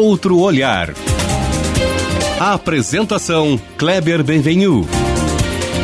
Outro Olhar. A apresentação Kleber Benvenu.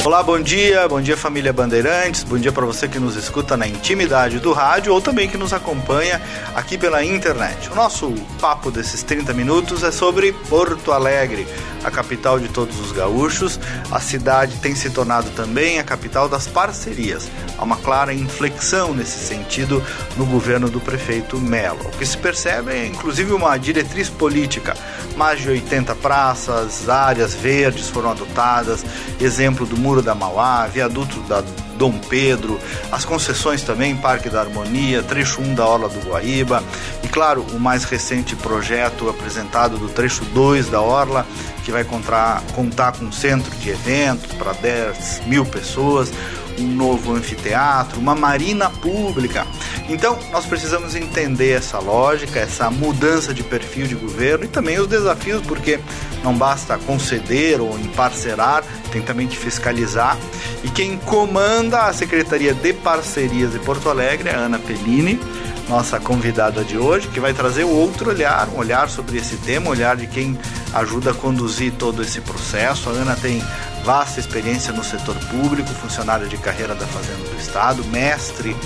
Olá, bom dia, bom dia família Bandeirantes, bom dia para você que nos escuta na intimidade do rádio ou também que nos acompanha aqui pela internet. O nosso papo desses 30 minutos é sobre Porto Alegre, a capital de todos os gaúchos. A cidade tem se tornado também a capital das parcerias. Há uma clara inflexão nesse sentido no governo do prefeito Melo. O que se percebe é inclusive uma diretriz política. Mais de 80 praças, áreas verdes foram adotadas, exemplo do Muro Muro da Mauá, viaduto da Dom Pedro, as concessões também, Parque da Harmonia, trecho 1 da Orla do Guaíba. E, claro, o mais recente projeto apresentado do trecho 2 da Orla, que vai contar, contar com um centro de eventos para 10 mil pessoas, um novo anfiteatro, uma marina pública. Então, nós precisamos entender essa lógica, essa mudança de perfil de governo e também os desafios, porque não basta conceder ou emparcerar, tem também que fiscalizar. E quem comanda a Secretaria de Parcerias de Porto Alegre é a Ana Pellini, nossa convidada de hoje, que vai trazer outro olhar, um olhar sobre esse tema, um olhar de quem ajuda a conduzir todo esse processo. A Ana tem vasta experiência no setor público, funcionária de carreira da Fazenda do Estado, mestre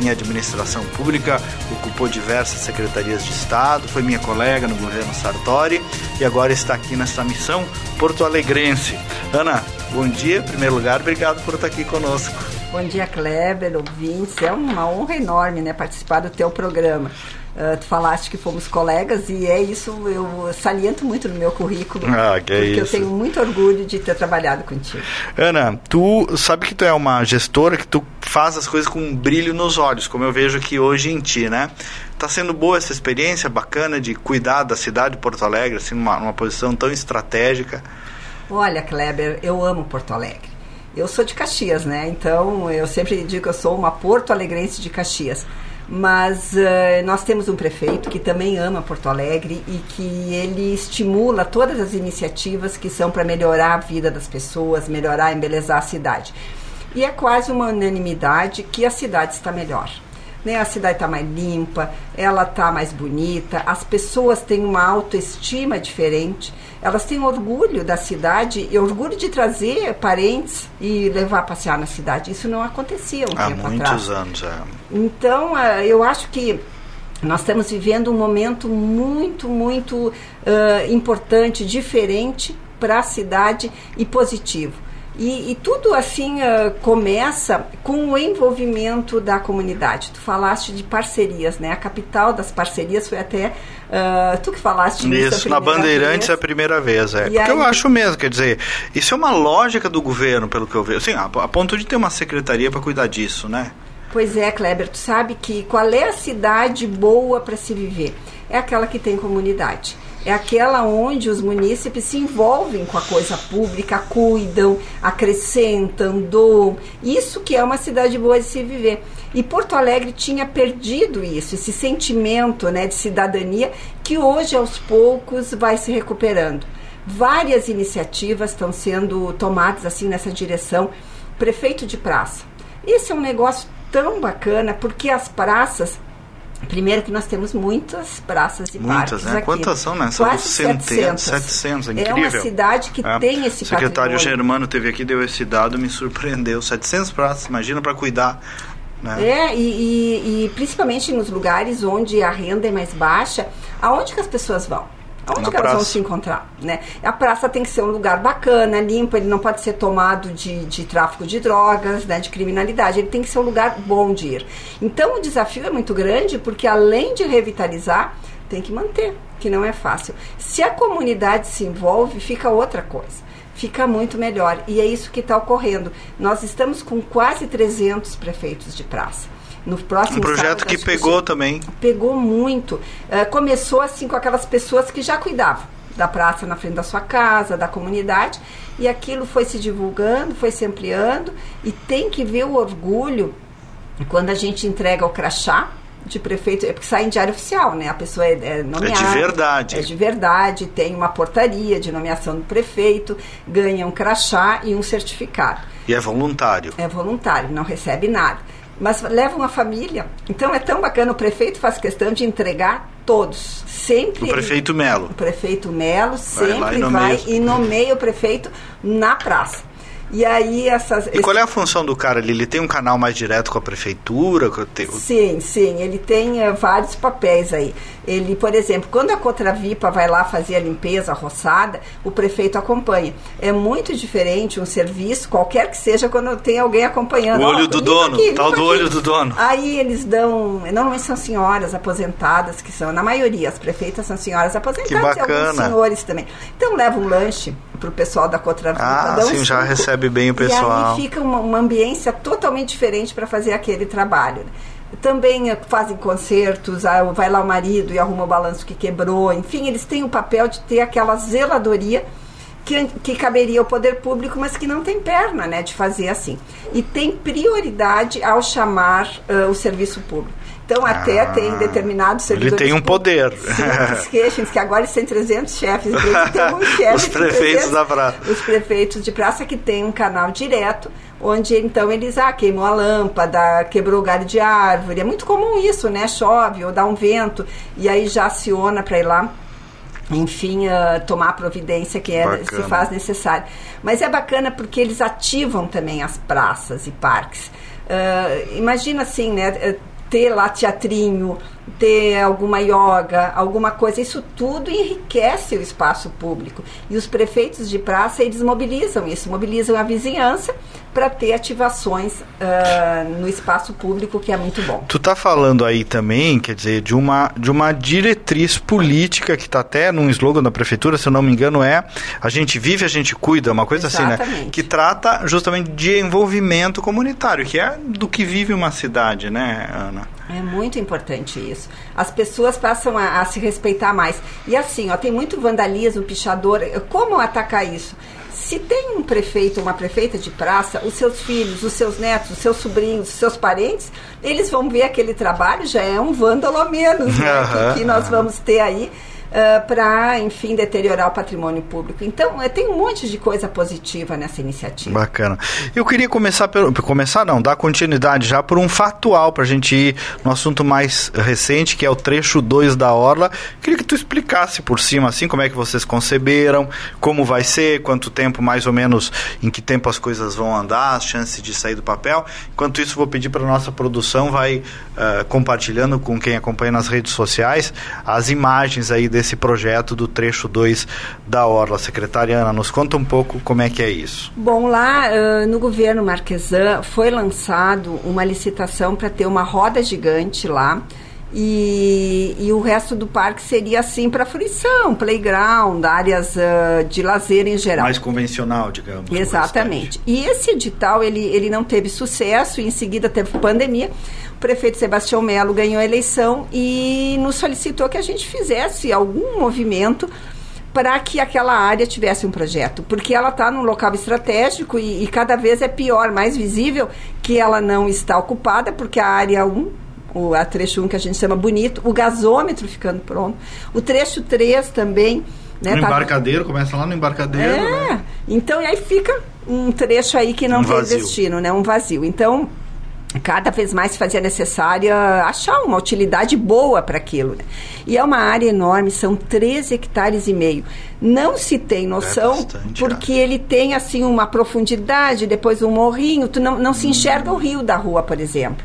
em administração pública, ocupou diversas secretarias de Estado, foi minha colega no governo Sartori e agora está aqui nessa missão porto-alegrense. Ana, bom dia, em primeiro lugar, obrigado por estar aqui conosco. Bom dia, Kleber, ouvintes. É uma honra enorme né, participar do teu programa. Uh, tu falaste que fomos colegas e é isso, eu saliento muito no meu currículo. Ah, que porque é isso. eu tenho muito orgulho de ter trabalhado contigo. Ana, tu sabe que tu é uma gestora que tu faz as coisas com um brilho nos olhos, como eu vejo aqui hoje em ti, né? Tá sendo boa essa experiência bacana de cuidar da cidade de Porto Alegre, assim, numa, numa posição tão estratégica. Olha, Kleber, eu amo Porto Alegre. Eu sou de Caxias, né? Então eu sempre digo que eu sou uma porto alegrense de Caxias mas uh, nós temos um prefeito que também ama Porto Alegre e que ele estimula todas as iniciativas que são para melhorar a vida das pessoas, melhorar, embelezar a cidade. E é quase uma unanimidade que a cidade está melhor. Né? A cidade está mais limpa, ela está mais bonita, as pessoas têm uma autoestima diferente, elas têm orgulho da cidade e orgulho de trazer parentes e levar a passear na cidade. Isso não acontecia um Há tempo muitos atrás. anos, é. Então, uh, eu acho que nós estamos vivendo um momento muito, muito uh, importante, diferente para a cidade e positivo. E, e tudo assim uh, começa com o envolvimento da comunidade. Tu falaste de parcerias, né? A capital das parcerias foi até uh, tu que falaste Isso, na Bandeirantes vez. é a primeira vez, é. E Porque aí- eu acho mesmo, quer dizer, isso é uma lógica do governo, pelo que eu vejo. Assim, a, a ponto de ter uma secretaria para cuidar disso, né? Pois é, Kleber, tu sabe que qual é a cidade boa para se viver? É aquela que tem comunidade. É aquela onde os munícipes se envolvem com a coisa pública, cuidam, acrescentam, doam. Isso que é uma cidade boa de se viver. E Porto Alegre tinha perdido isso, esse sentimento né, de cidadania que hoje, aos poucos, vai se recuperando. Várias iniciativas estão sendo tomadas assim nessa direção. Prefeito de praça. Esse é um negócio tão bacana porque as praças Primeiro que nós temos muitas praças e Muitas, parques né? aqui. Quantas são, né? São Quase centenas, 700. 700, é É incrível. uma cidade que É. tem esse O secretário patrimônio. Germano teve aqui, deu esse dado, me surpreendeu. 700 praças, imagina para cuidar. Né? É, e, e- e principalmente nos lugares onde a renda é mais baixa, aonde que as pessoas vão? Que elas vão se encontrar? Né? A praça tem que ser um lugar bacana, limpo, ele não pode ser tomado de, de tráfico de drogas, né, de criminalidade, ele tem que ser um lugar bom de ir. Então o desafio é muito grande, porque além de revitalizar, tem que manter, que não é fácil. Se a comunidade se envolve, fica outra coisa. Fica muito melhor. E é isso que está ocorrendo. Nós estamos com quase 300 prefeitos de praça. No próximo Um projeto sábado, que pegou se- também. pegou muito. Eh, começou assim com aquelas pessoas que já cuidavam da praça na frente da sua casa, da comunidade, e aquilo foi se divulgando, foi se ampliando, e tem que ver o orgulho quando a gente entrega o crachá de prefeito, é porque sai em diário oficial, né? A pessoa é, é nomeada. É de verdade. É de verdade, tem uma portaria de nomeação do prefeito, ganha um crachá e um certificado E é voluntário. é voluntário, não recebe nada. Mas leva uma família. Então é tão bacana, o prefeito faz questão de entregar todos. Sempre. O prefeito Melo. O prefeito Melo sempre Vai e vai, nomeia. e nomeia o prefeito na praça. E aí essas. E qual é a função do cara ali? Ele tem um canal mais direto com a prefeitura? com te- Sim, sim, ele tem eh, vários papéis aí. Ele, por exemplo, quando a Cotravipa vai lá fazer a limpeza, a roçada, o prefeito acompanha. É muito diferente um serviço, qualquer que seja, quando tem alguém acompanhando. O olho Ó, do dono, aqui, tal do olho do dono. Aí eles dão, normalmente são senhoras aposentadas que são, na maioria, as prefeitas são senhoras aposentadas e alguns senhores também. Então leva um lanche pro pessoal da Cotravipa. Ah, dão sim, já suco. recebe bem o E pessoal. aí fica uma, uma ambiência totalmente diferente para fazer aquele trabalho. Também eh, fazem concertos, ah, vai lá o marido e arruma o balanço que quebrou. Enfim, eles têm o papel de ter aquela zeladoria que, que caberia ao poder público, mas que não tem perna né, de fazer assim. E tem prioridade ao chamar ah, o serviço público. Então, até Ah, tem determinados ele servidores tem um poder. sim, que queixam, que agora eles têm 300 chefes, eles têm um chefe. Os prefeitos 300 da praça. os prefeitos de praça que tem um canal direto, onde então eles, ah, queimou a lâmpada, quebrou o galho de árvore. É muito comum isso, né? Chove ou dá um vento, e aí já aciona para ir lá. Enfim, ah, tomar a providência que é, se faz necessário. Mas é bacana porque eles ativam também as praças e parques. Ah, imagina assim, né? Ter lá teatrinho, ter alguma yoga, alguma coisa, isso tudo enriquece o espaço público. E os prefeitos de praça, eles mobilizam isso, mobilizam a vizinhança para ter ativações ah, no espaço público, que é muito bom. Tu tá falando aí também, quer dizer, de uma, de uma diretriz política que tá até num slogan da prefeitura, se eu não me engano, é a gente vive, a gente cuida, uma coisa assim, né? Exatamente. Que trata justamente de envolvimento comunitário, que é do que vive uma cidade, né, Ana? É muito importante isso. As pessoas passam a, a se respeitar mais. E assim, ó, tem muito vandalismo, pichador. Como atacar isso? Se tem um prefeito ou uma prefeita de praça, os seus filhos, os seus netos, os seus sobrinhos, os seus parentes, eles vão ver aquele trabalho, já é um vândalo a menos né, que, que nós vamos ter aí para, enfim, deteriorar o patrimônio público. Então, eh, tem um monte de coisa positiva nessa iniciativa. Bacana. Eu queria começar pelo. Começar não, dar continuidade já por um factual pra gente ir no assunto mais recente, que é o trecho 2 da Orla. Queria que tu explicasse por cima, assim, como é que vocês conceberam, como vai ser, quanto tempo, mais ou menos, em que tempo as coisas vão andar, as chances de sair do papel. Enquanto isso, vou pedir para nossa produção, vai eh, compartilhando com quem acompanha nas redes sociais as imagens aí desse projeto do trecho 2 da Orla. Secretária Ana, nos conta um pouco como é que é isso. Bom, lá ah, no governo Marquesan foi lançado uma licitação para ter uma roda gigante lá. E, e o resto do parque seria assim para fruição, playground, áreas ah, de lazer em geral. mais convencional, digamos. Exatamente. E esse edital, ele, ele não teve sucesso, e em seguida teve pandemia. O prefeito Sebastião Melo ganhou a eleição e nos solicitou que a gente fizesse algum movimento para que aquela área tivesse um projeto, porque ela está num local estratégico e, e cada vez é pior, mais visível que ela não está ocupada, porque a área 1 o, a trecho 1 que a gente chama bonito, o gasômetro ficando pronto, o trecho 3 também. Né, No tá- embarcadeiro, começa lá no embarcadeiro. é, né? então e aí fica um trecho aí que não Um tem vazio. destino, né? Um vazio. Então, cada vez mais se fazia necessária achar uma utilidade boa para aquilo. Né? E é uma área enorme, são 13 hectares e meio. Não se tem noção, bastante, porque ele tem assim uma profundidade, depois um morrinho, tu não, não se enxerga o rio da rua, por exemplo.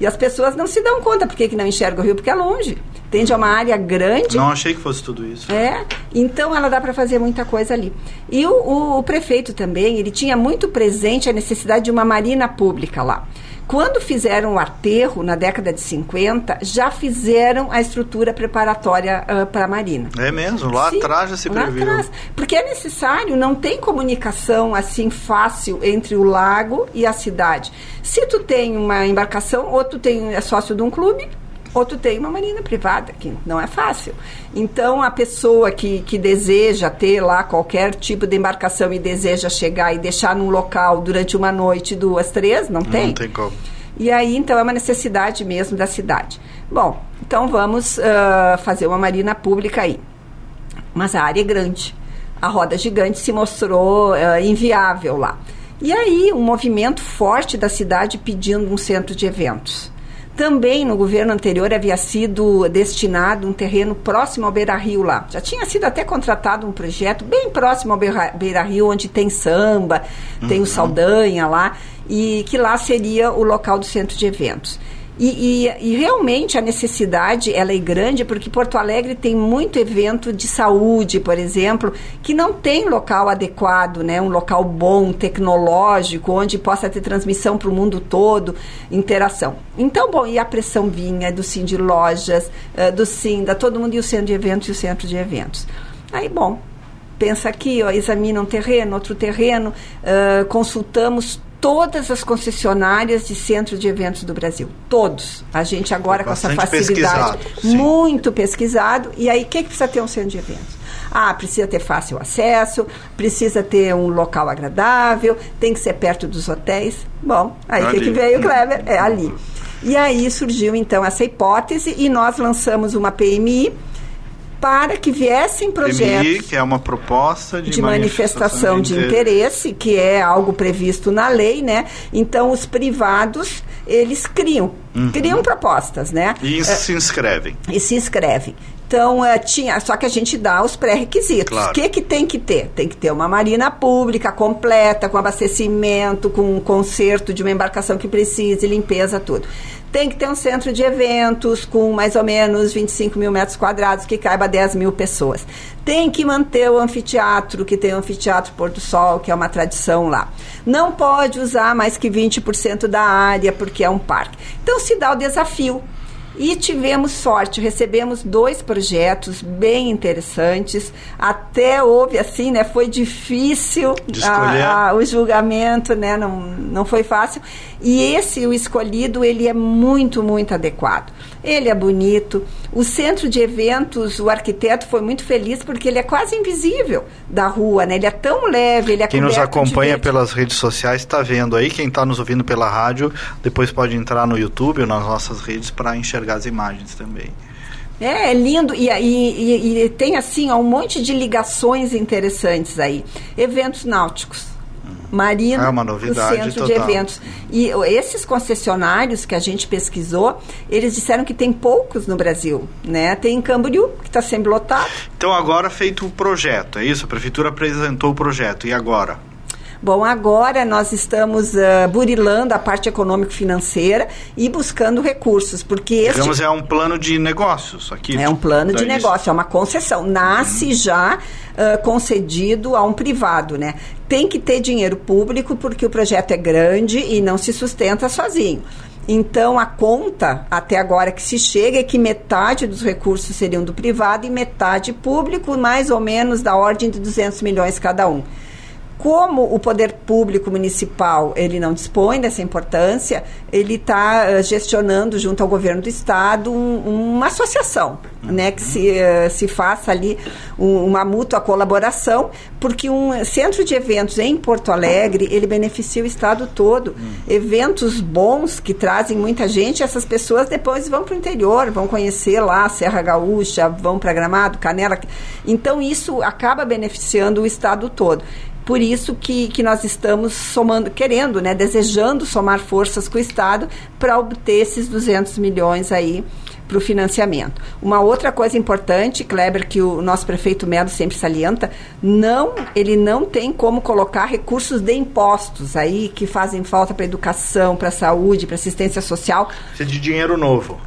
E as pessoas não se dão conta por que que não enxerga o rio, porque é longe. Entende? É uma área grande. Não achei que fosse tudo isso. É, então ela dá para fazer muita coisa ali. E o, o- o prefeito também, ele tinha muito presente a necessidade de uma marina pública lá. Quando fizeram o aterro, na década de 50, já fizeram a estrutura preparatória para a marina. É mesmo, lá Sim, atrás já se lá previu. atrás. Porque é necessário, não tem comunicação assim fácil entre o lago e a cidade. Se tu tem uma embarcação, ou tu tem, é sócio de um clube, ou tu tem uma marina privada, que não é fácil. Então, a pessoa que, que deseja ter lá qualquer tipo de embarcação e deseja chegar e deixar num local durante uma noite, duas, três, não tem? Não tem como. E aí, então, é uma necessidade mesmo da cidade. Bom, então vamos ah, fazer uma marina pública aí. Mas a área é grande. A roda gigante se mostrou ah, inviável lá. E aí, um movimento forte da cidade pedindo um centro de eventos. Também no governo anterior havia sido destinado um terreno próximo ao Beira Rio lá. Já tinha sido até contratado um projeto bem próximo ao Beira Rio, onde tem samba, uhum. tem o Saldanha lá, e que lá seria o local do centro de eventos. E, e, e, realmente a necessidade ela é grande porque Porto Alegre tem muito evento de saúde, por exemplo, que não tem local adequado, né? um local bom, tecnológico, onde possa ter transmissão para o mundo todo, interação. Então, bom, e a pressão vinha do Sim de Lojas, uh, do Sinda, todo mundo e o centro de eventos e o centro de eventos. Aí, bom, pensa aqui, ó, examina um terreno, outro terreno, uh, consultamos todas as concessionárias de centro de eventos do Brasil. Todos. A gente agora com essa facilidade. Pesquisado, muito pesquisado. E aí, o que, que precisa ter um centro de eventos? Ah, precisa ter fácil acesso, precisa ter um local agradável, tem que ser perto dos hotéis. Bom, aí o que, veio, Kleber? É ali. E aí surgiu então essa hipótese e nós lançamos uma PMI para que viessem projetos. PMI, que é uma proposta de, de manifestação, manifestação de, de interesse, que é algo previsto na lei, né? Então, os privados, eles criam, uhum. criam propostas, né? E se inscrevem. E se inscrevem. Então, é, tinha, só que a gente dá os pré-requisitos. O claro. que, que tem que ter? Tem que ter uma marina pública completa, com abastecimento, com um conserto de uma embarcação que precise, limpeza, tudo tem que ter um centro de eventos com mais ou menos 25 mil metros quadrados, que caiba 10 mil pessoas. Tem que manter o anfiteatro, que tem o anfiteatro Pôr do Sol, que é uma tradição lá. Não pode usar mais que 20% da área, porque é um parque. Então se dá o desafio e tivemos sorte, recebemos dois projetos bem interessantes. Até houve assim, né? Foi difícil a, a, o julgamento, né? Não, não foi fácil. E esse, o escolhido, ele é muito, muito adequado. Ele é bonito. O centro de eventos, o arquiteto foi muito feliz porque ele é quase invisível da rua, né? Ele é tão leve, ele é Quem nos acompanha pelas redes sociais está vendo aí. Quem está nos ouvindo pela rádio, depois pode entrar no YouTube ou nas nossas redes para enxergar as imagens também. É, é lindo e, e, e, tem assim ó, um monte de ligações interessantes aí. Eventos náuticos marina, é uma novidade centro total. de eventos. E esses concessionários que a gente pesquisou, eles disseram que tem poucos no Brasil, né? Tem em Camboriú, que está sempre lotado. Então agora feito o projeto, é isso? A prefeitura apresentou o projeto, e agora? Bom, agora nós estamos uh, burilando a parte econômico-financeira e buscando recursos, porque este... Digamos, é um plano de negócios aqui. É um plano de negócio, é uma concessão. Nasce hum. já uh, concedido a um privado, né? Tem que ter dinheiro público porque o projeto é grande e não se sustenta sozinho. Então, a conta, até agora que se chega, é que metade dos recursos seriam do privado e metade público, mais ou menos da ordem de 200 milhões cada um como o poder público municipal ele não dispõe dessa importância, ele está uh, gestionando junto ao governo do estado um, uma associação, né, que se, uh, se faça ali um, uma mútua colaboração, porque um centro de eventos em Porto Alegre ele beneficia o estado todo, eventos bons que trazem muita gente, essas pessoas depois vão para o interior, vão conhecer lá Serra Gaúcha, vão para Gramado, Canela, então isso acaba beneficiando o estado todo. Por isso que, que nós estamos somando, querendo, né, desejando somar forças com o Estado para obter esses 200 milhões aí para o financiamento. Uma outra coisa importante, Kleber, que o nosso prefeito Melo sempre salienta, não, ele não tem como colocar recursos de impostos aí que fazem falta para educação, para saúde, para assistência social. Precisa de dinheiro novo.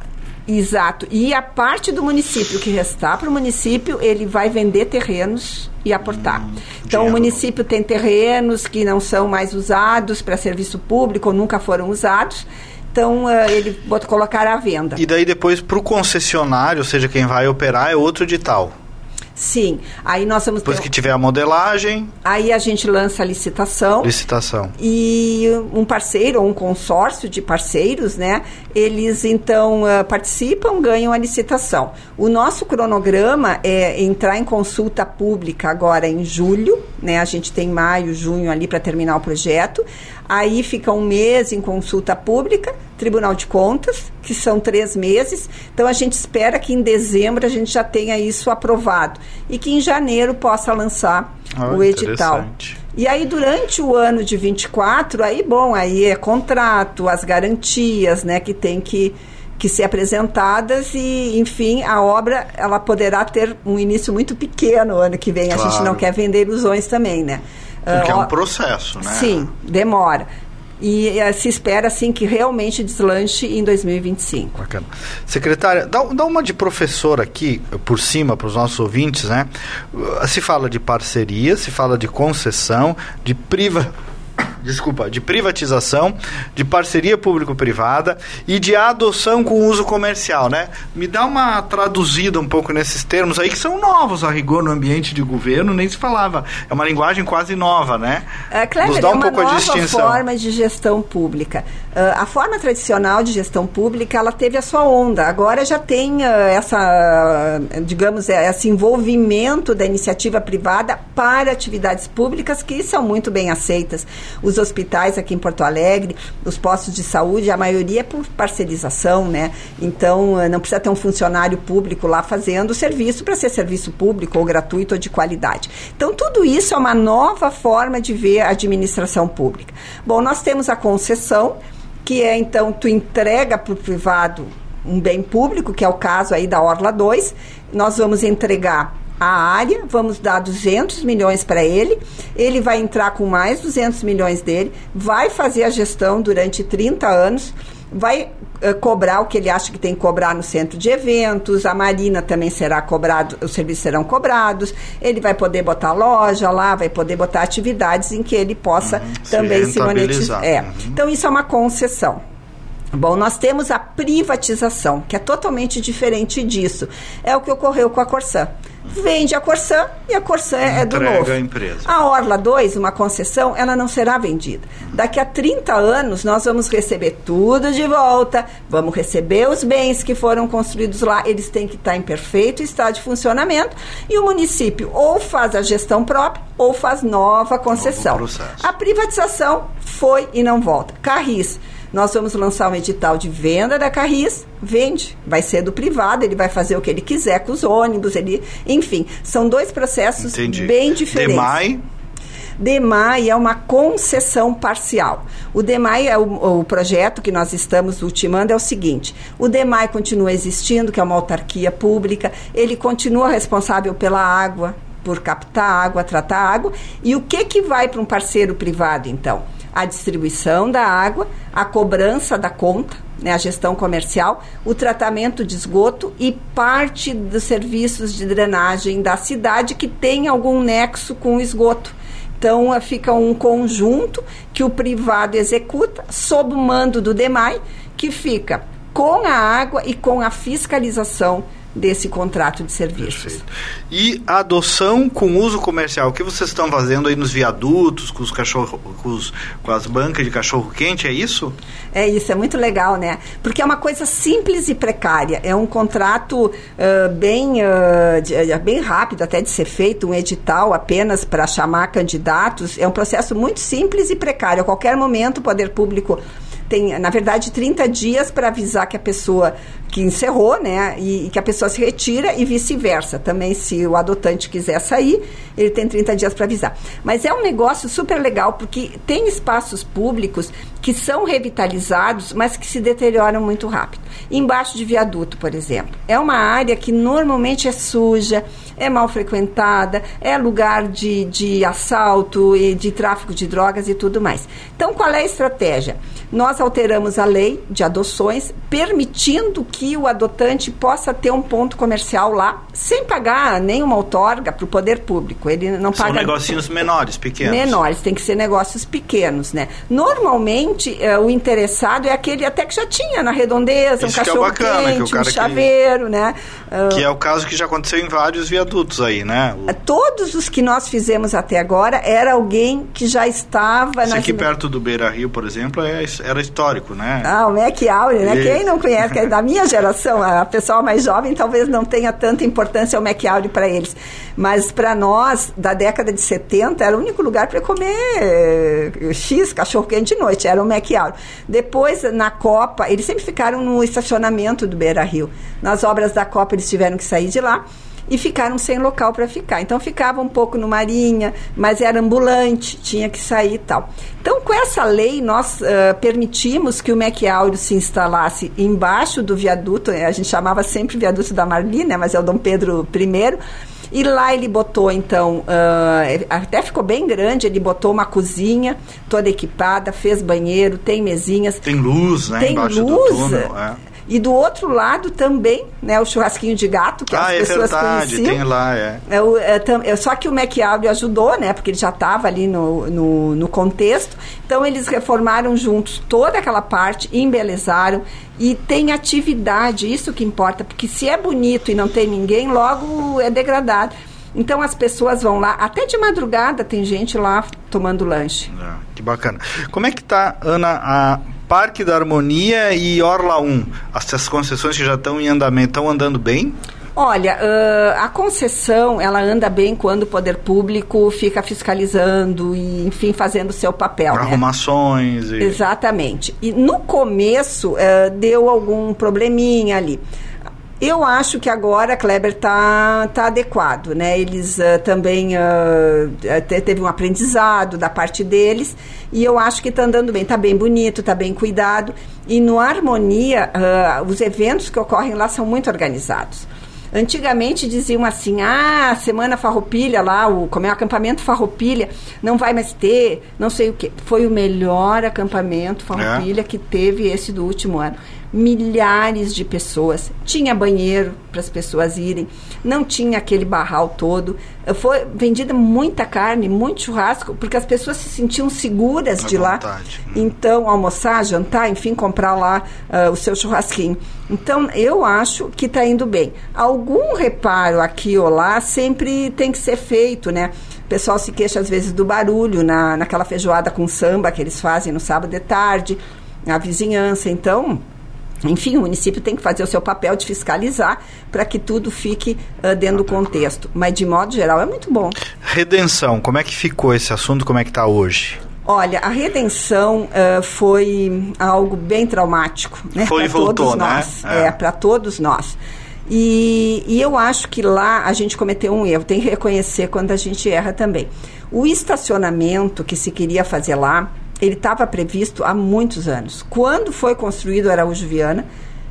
Exato. E a parte do município que restar para o município, ele vai vender terrenos e aportar. Então, o município tem terrenos que não são mais usados para serviço público ou nunca foram usados. Então, uh, ele pode colocar à venda. E daí depois para o concessionário, ou seja, quem vai operar, é outro edital. Sim. Aí nós vamos Depois ter... que tiver a modelagem. Aí a gente lança a licitação. Licitação. E um parceiro ou um consórcio de parceiros, né? Eles então uh, participam, ganham a licitação. O nosso cronograma é entrar em consulta pública agora em julho, né? A gente tem maio, junho ali para terminar o projeto. Aí fica um mês em consulta pública, Tribunal de Contas, que são três meses. Então a gente espera que em dezembro a gente já tenha isso aprovado e que em janeiro possa lançar ah, o edital. E aí, durante o ano de 24, aí, bom, aí é contrato, as garantias, né, que tem que, que ser apresentadas e, enfim, a obra, ela poderá ter um início muito pequeno ano que vem. Claro. A gente não quer vender ilusões também, né? Porque uh, é um processo, né? Sim, demora e uh, se espera assim que realmente deslanche em 2025. Bacana. Secretária, dá, dá uma de professor aqui por cima para os nossos ouvintes, né? Se fala de parceria, se fala de concessão, de priva desculpa, de privatização, de parceria público-privada e de adoção com uso comercial, né? Me dá uma traduzida um pouco nesses termos aí que são novos a rigor no ambiente de governo, nem se falava. É uma linguagem quase nova, né? É, Cleber, Nos dá um é uma pouco nova a distinção. forma de gestão pública. Uh, a forma tradicional de gestão pública, ela teve a sua onda. Agora já tem uh, essa, digamos, é, esse envolvimento da iniciativa privada para atividades públicas que são muito bem aceitas. Os hospitais aqui em Porto Alegre, os postos de saúde, a maioria é por parcerização, né? Então, eh, não precisa ter um funcionário público lá fazendo o serviço para ser serviço público ou gratuito ou de qualidade. Então, tudo isso é uma nova forma de ver a administração pública. Bom, nós temos a concessão, que é então tu entrega para o privado um bem público, que é o caso aí da Orla 2. Nós vamos entregar a área, vamos dar 200 milhões para ele, ele vai entrar com mais 200 milhões dele, vai fazer a gestão durante 30 anos, vai uh, cobrar o que ele acha que tem que cobrar no centro de eventos, a marina também será cobrado, os serviços serão cobrados, ele vai poder botar loja lá, vai poder botar atividades em que ele possa uhum, também se, se monetizar. É. Uhum. Então isso é uma concessão. Bom, nós temos a privatização, que é totalmente diferente disso. É o que ocorreu com a Corsã vende a Corsã e a Corsã é do novo. A, empresa. a Orla 2, uma concessão, ela não será vendida. Daqui a 30 anos nós vamos receber tudo de volta, vamos receber os bens que foram construídos lá, eles têm que estar em perfeito estado de funcionamento e o município ou faz a gestão própria ou faz nova concessão. A privatização foi e não volta. Carris nós vamos lançar um edital de venda da Carris, vende, vai ser do privado, ele vai fazer o que ele quiser com os ônibus, ele, enfim, são dois processos Entendi. bem diferentes. DEMAI DEMAI é uma concessão parcial. O DEMAI, é o, o, projeto que nós estamos ultimando é o seguinte: o DEMAI continua existindo, que é uma autarquia pública, ele continua responsável pela água, por captar água, tratar água, e o que, que vai para um parceiro privado, então? A distribuição da água, a cobrança da conta, né, a gestão comercial, o tratamento de esgoto e parte dos serviços de drenagem da cidade que tem algum nexo com o esgoto. Então, fica um conjunto que o privado executa sob o mando do DEMAI, que fica com a água e com a fiscalização desse contrato de serviços. Perfeito. E a adoção com uso comercial, o que vocês estão fazendo aí nos viadutos, com os cachorro, com, os, com as bancas de cachorro quente, é isso? É isso, é muito legal, né? Porque é uma coisa simples e precária. É um contrato uh, bem, uh, de, uh, bem rápido até de ser feito, um edital apenas para chamar candidatos. É um processo muito simples e precário. A qualquer momento o poder público tem, na verdade, 30 dias para avisar que a pessoa que encerrou, né, e, e que a pessoa se retira e vice-versa. Também, se o adotante quiser sair, ele tem 30 dias para avisar. Mas é um negócio super legal, porque tem espaços públicos que são revitalizados, mas que se deterioram muito rápido. Embaixo de viaduto, por exemplo. É uma área que normalmente é suja, é mal frequentada, é lugar de, de assalto e de tráfico de drogas e tudo mais. Então, qual é a estratégia? Nós alteramos a lei de adoções, permitindo que o adotante possa ter um ponto comercial lá, sem pagar nenhuma outorga para o poder público. Ele não São paga. São negocinhos menores, pequenos. Menores, tem que ser negócios pequenos, né? Normalmente, uh, o interessado é aquele até que já tinha na redondeza, Isso um cachorro é bacana, quente, um chaveiro, que... né? Uh, que é o caso que já aconteceu em vários viadutos aí, né? O... Todos os que nós fizemos até agora era alguém que já estava... Esse aqui perto do Beira Rio, por exemplo, é era histórico, né? Ah, o Mac Aure, né? Quem não conhece, é da minha geração, a pessoa mais jovem talvez não tenha tanta importância o Mac Aure para eles. Mas para nós, da década de 70, era o único lugar para comer eh, X, cachorro-quente de noite, era o Mac Aure. Depois, na Copa, eles sempre ficaram no estacionamento do Beira Rio. Nas obras da Copa, eles tiveram que sair de lá e ficaram sem local para ficar. Então ficava um pouco no Marinha, mas era ambulante, tinha que sair e tal. Então, com essa lei, nós uh, permitimos que o McAulio se instalasse embaixo do viaduto, a gente chamava sempre viaduto da Marli, né, mas é o Dom Pedro I. E lá ele botou, então, uh, até ficou bem grande, ele botou uma cozinha toda equipada, fez banheiro, tem mesinhas. Tem luz, né? Tem luz. Túnel, é. E do outro lado também, né, o churrasquinho de gato, que ah, as é pessoas verdade, conheciam. tem lá, é. é, o, é, é só que o McAuley ajudou, né, porque ele já estava ali no, no, no, contexto. Então, eles reformaram juntos toda aquela parte, embelezaram e tem atividade, isso que importa, porque se é bonito e não tem ninguém, logo é degradado. Então as pessoas vão lá, até de madrugada tem gente lá tomando lanche. É, que bacana. Como é que tá, Ana, a Parque da Harmonia e Orla 1? Essas concessões que já estão em andamento, estão andando bem? Olha, uh, a concessão ela anda bem quando o poder público fica fiscalizando e, enfim, fazendo o seu papel. Arrumações. Né? E... Exatamente. E no começo uh, deu algum probleminha ali. Eu acho que agora Kleber está tá adequado, né? Eles uh, também uh, teve um aprendizado da parte deles e eu acho que está andando bem, está bem bonito, está bem cuidado e no Harmonia uh, os eventos que ocorrem lá são muito organizados. Antigamente diziam assim: ah, Semana Farroupilha lá, o, como é o acampamento Farroupilha, não vai mais ter, não sei o que. Foi o melhor acampamento Farroupilha é. que teve esse do último ano milhares de pessoas. Tinha banheiro para as pessoas irem, não tinha aquele barral todo. Foi vendida muita carne, muito churrasco, porque as pessoas se sentiam seguras de lá. Vontade. Hum. Então, almoçar, jantar, enfim, comprar lá uh, o seu churrasquinho. Então, eu acho que está indo bem. Algum reparo aqui ou lá sempre tem que ser feito, né? O pessoal se queixa às vezes do barulho na, naquela feijoada com samba que eles fazem no sábado de tarde, a vizinhança. Então, enfim, o município tem que fazer o seu papel de fiscalizar para que tudo fique uh, dentro do contexto. Mas, de modo geral, é muito bom. Redenção, como é que ficou esse assunto? Como é que está hoje? Olha, a redenção uh, foi algo bem traumático. Né? Foi e voltou, todos né? Nós. É, é para todos nós. E, e, eu acho que lá a gente cometeu um erro, tem que reconhecer quando a gente erra também. O estacionamento que se queria fazer lá, ele estava previsto há muitos anos. Quando foi construído Araújo Viana,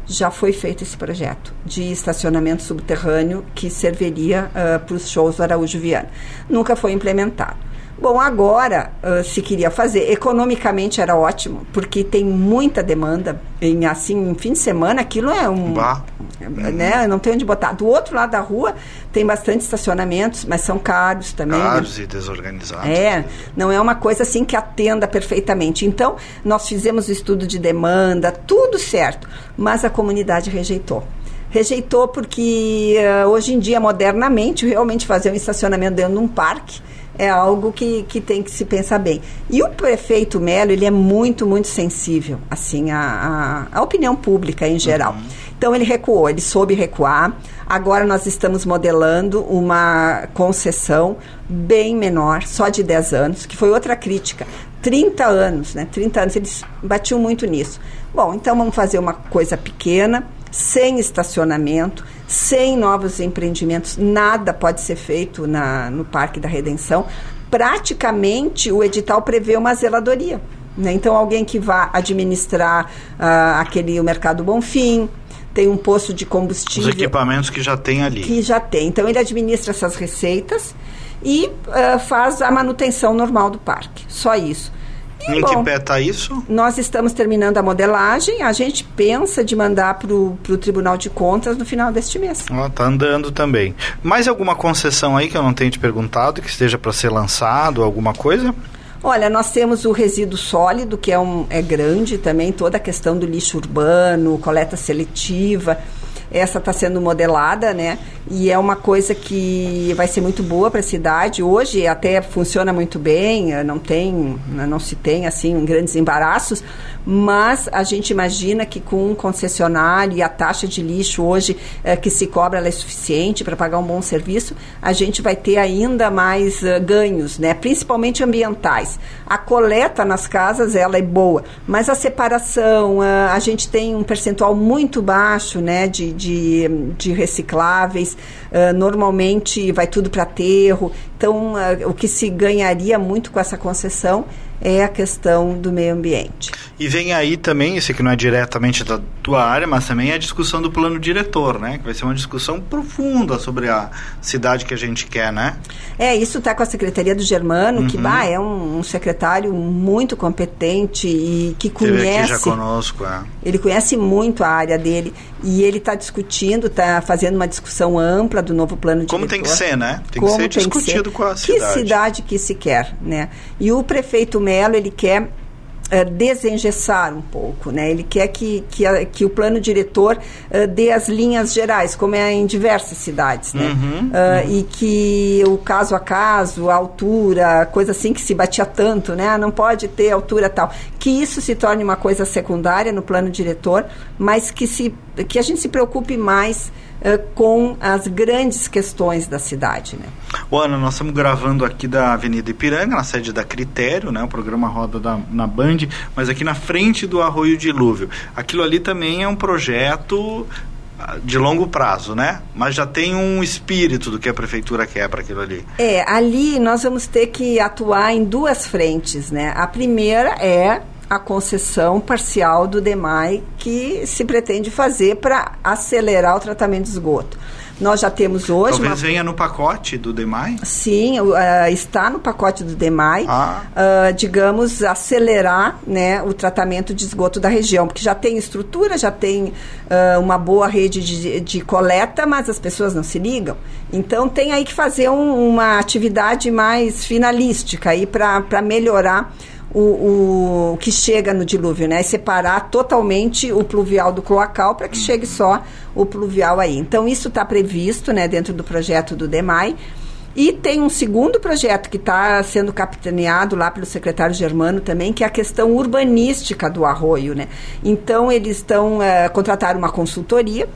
já foi feito esse projeto de estacionamento subterrâneo que serviria uh, para os shows do Araújo Viana. Nunca foi implementado. Bom, agora uh, se queria fazer, economicamente era ótimo, porque tem muita demanda. Em assim, em fim de semana, aquilo é um. Bah. Né, não tem onde botar. Do outro lado da rua tem bastante estacionamentos, mas são caros também. Né? Caros né? e desorganizados. É, não é uma coisa assim que atenda perfeitamente. Então, nós fizemos o estudo de demanda, tudo certo, mas a comunidade rejeitou rejeitou porque uh, hoje em dia, modernamente, realmente fazer um estacionamento dentro de um parque é algo que, que tem que se pensar bem. E o prefeito Melo, ele é muito, muito sensível, assim, à, à, opinião pública em geral. Uhum. Então ele recuou, ele soube recuar. Agora nós estamos modelando uma concessão bem menor, só de 10 anos, que foi outra crítica. 30 anos, né? 30 anos, eles batiam muito nisso. Bom, então vamos fazer uma coisa pequena, sem estacionamento, sem novos empreendimentos, nada pode ser feito na, no Parque da Redenção. Praticamente, o edital prevê uma zeladoria. Né? Então, alguém que vá administrar uh, aquele o Mercado Bonfim, tem um posto de combustível. Os equipamentos que já tem ali. Que já tem. Então, ele administra essas receitas e uh, faz a manutenção normal do parque. Só isso. Em Bom, que pé está isso? Nós estamos terminando a modelagem. A gente pensa de mandar para o Tribunal de Contas no final deste mês. Está andando também. Mais alguma concessão aí que eu não tenho te perguntado, que esteja para ser lançado, alguma coisa? Olha, nós temos o resíduo sólido, que é, um, é grande também, toda a questão do lixo urbano, coleta seletiva essa está sendo modelada, né? E é uma coisa que vai ser muito boa para a cidade. Hoje até funciona muito bem, não tem, não se tem assim grandes embaraços, mas a gente imagina que com um concessionário e a taxa de lixo hoje é, que se cobra é suficiente para pagar um bom serviço, a gente vai ter ainda mais uh, ganhos, né? Principalmente ambientais. A coleta nas casas ela é boa, mas a separação, uh, a gente tem um percentual muito baixo, né? De, de, de recicláveis, uh, normalmente vai tudo para aterro. Então, uh, o que se ganharia muito com essa concessão é a questão do meio ambiente. E vem aí também, esse que não é diretamente da tua área, mas também é a discussão do plano diretor, né? Que vai ser uma discussão profunda sobre a cidade que a gente quer, né? É, isso está com a Secretaria do Germano, uhum. que bah, é um, um, secretário muito competente e que conhece... Aqui já conosco, é. Ele conhece muito a área dele e ele está discutindo, está fazendo uma discussão ampla do novo plano diretor. Como tem que ser, né? Tem Como que ser discutido ser. com a cidade. Que cidade que se quer, né? E o prefeito Melo, ele quer Uh, desengessar um pouco, né? Ele quer que, que, a, que o plano diretor uh, dê as linhas gerais, como é em diversas cidades, né? Uhum, uh, uhum. E que o caso a caso, a altura, coisa assim que se batia tanto, né? Não pode ter altura tal. Que isso se torne uma coisa secundária no plano diretor, mas que, se, que a gente se preocupe mais uh, com as grandes questões da cidade. Né? O Ana, nós estamos gravando aqui da Avenida Ipiranga, na sede da Critério, né? o programa roda da, na Band, mas aqui na frente do Arroio Dilúvio. Aquilo ali também é um projeto ah, de longo prazo, né? Mas já tem um espírito do que a prefeitura quer para aquilo ali. É, ali nós vamos ter que atuar em duas frentes, né? A primeira é a concessão parcial do DEMAI que se pretende fazer para acelerar o tratamento de esgoto. Nós já temos hoje. Talvez uma... venha no pacote do DEMAI? Sim, uh, está no pacote do DEMAI, ah. uh, digamos, acelerar né, o tratamento de esgoto da região, porque já tem estrutura, já tem uh, uma boa rede de, de, coleta, mas as pessoas não se ligam. Então tem aí que fazer um, uma atividade mais finalística aí para melhorar o, o que chega no dilúvio, né? separar totalmente o pluvial do cloacal para que chegue só o pluvial aí. Então, isso está previsto né, dentro do projeto do DEMAI. E tem um segundo projeto que está sendo capitaneado lá pelo secretário Germano também, que é a questão urbanística do arroio. Né? Então, eles estão é, contrataram uma consultoria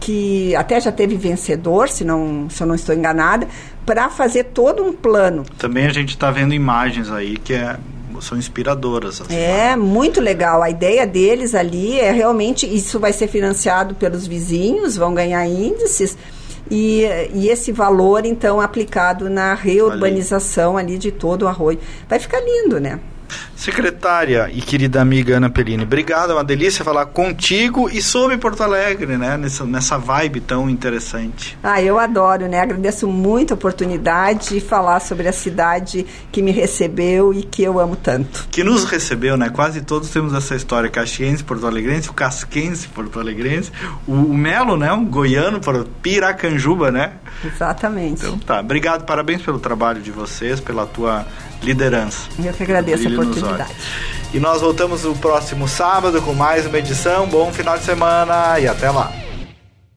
que até já teve vencedor, se, não, se eu não estou enganada, para fazer todo um plano. Também a gente está vendo imagens aí que é são inspiradoras. Assim, é, muito legal. A ideia deles ali é realmente, isso vai ser financiado pelos vizinhos, vão ganhar índices. E, e, esse valor, então, aplicado na reurbanização ali. ali de todo o arroio. Vai ficar lindo, né? Secretária e querida amiga Ana Pellini, obrigado, é uma delícia falar contigo e sobre Porto Alegre, né? Nessa, nessa vibe tão interessante. Ah, eu adoro, né? Agradeço muito a oportunidade de falar sobre a cidade que me recebeu e que eu amo tanto. Que nos recebeu, né? Quase todos temos essa história, caxiense, porto alegrense, o casquense, porto alegrense, o, o Melo, né? Um goiano, para Piracanjuba, né? Exatamente. Então tá, obrigado, parabéns pelo trabalho de vocês, pela tua liderança. Eu que agradeço a oportunidade. E nós voltamos no próximo sábado com mais uma edição. Bom final de semana e até lá.